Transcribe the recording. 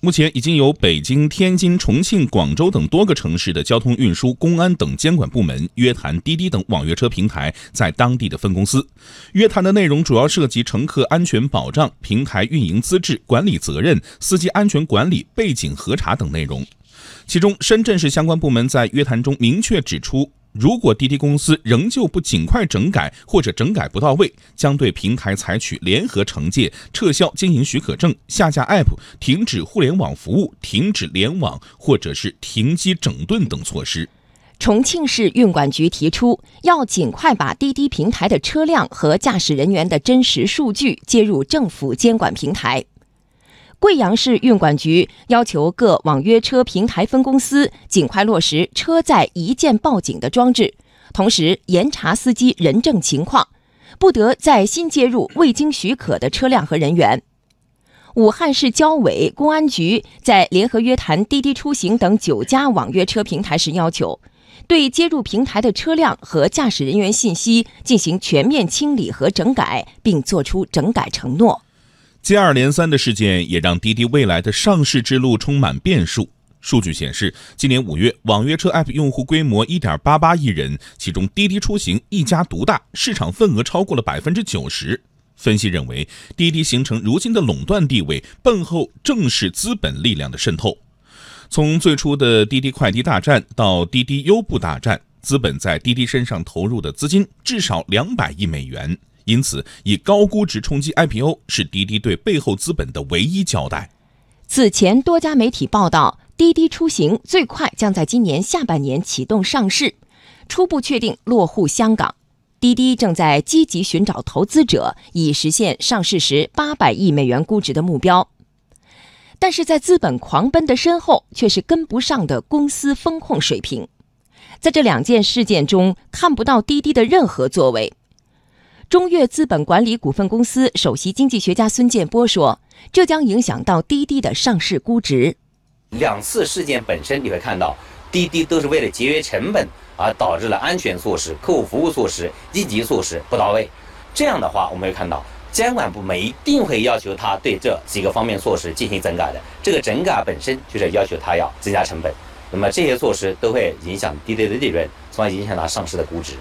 目前已经有北京、天津、重庆、广州等多个城市的交通运输、公安等监管部门约谈滴滴等网约车平台在当地的分公司。约谈的内容主要涉及乘客安全保障、平台运营资质、管理责任、司机安全管理、背景核查等内容。其中，深圳市相关部门在约谈中明确指出。如果滴滴公司仍旧不尽快整改，或者整改不到位，将对平台采取联合惩戒、撤销经营许可证、下架 App、停止互联网服务、停止联网或者是停机整顿等措施。重庆市运管局提出，要尽快把滴滴平台的车辆和驾驶人员的真实数据接入政府监管平台。贵阳市运管局要求各网约车平台分公司尽快落实车载一键报警的装置，同时严查司机人证情况，不得再新接入未经许可的车辆和人员。武汉市交委、公安局在联合约谈滴滴出行等九家网约车平台时，要求对接入平台的车辆和驾驶人员信息进行全面清理和整改，并作出整改承诺。接二连三的事件也让滴滴未来的上市之路充满变数。数据显示，今年五月，网约车 App 用户规模一点八八亿人，其中滴滴出行一家独大，市场份额超过了百分之九十。分析认为，滴滴形成如今的垄断地位，背后正是资本力量的渗透。从最初的滴滴快滴大战到滴滴优步大战，资本在滴滴身上投入的资金至少两百亿美元。因此，以高估值冲击 IPO 是滴滴对背后资本的唯一交代。此前多家媒体报道，滴滴出行最快将在今年下半年启动上市，初步确定落户香港。滴滴正在积极寻找投资者，以实现上市时八百亿美元估值的目标。但是在资本狂奔的身后，却是跟不上的公司风控水平。在这两件事件中，看不到滴滴的任何作为。中越资本管理股份公司首席经济学家孙建波说：“这将影响到滴滴的上市估值。两次事件本身，你会看到滴滴都是为了节约成本，而导致了安全措施、客户服务措施、应急措施不到位。这样的话，我们会看到监管部门一定会要求他对这几个方面措施进行整改的。这个整改本身就是要求他要增加成本，那么这些措施都会影响滴滴的利润，从而影响它上市的估值。”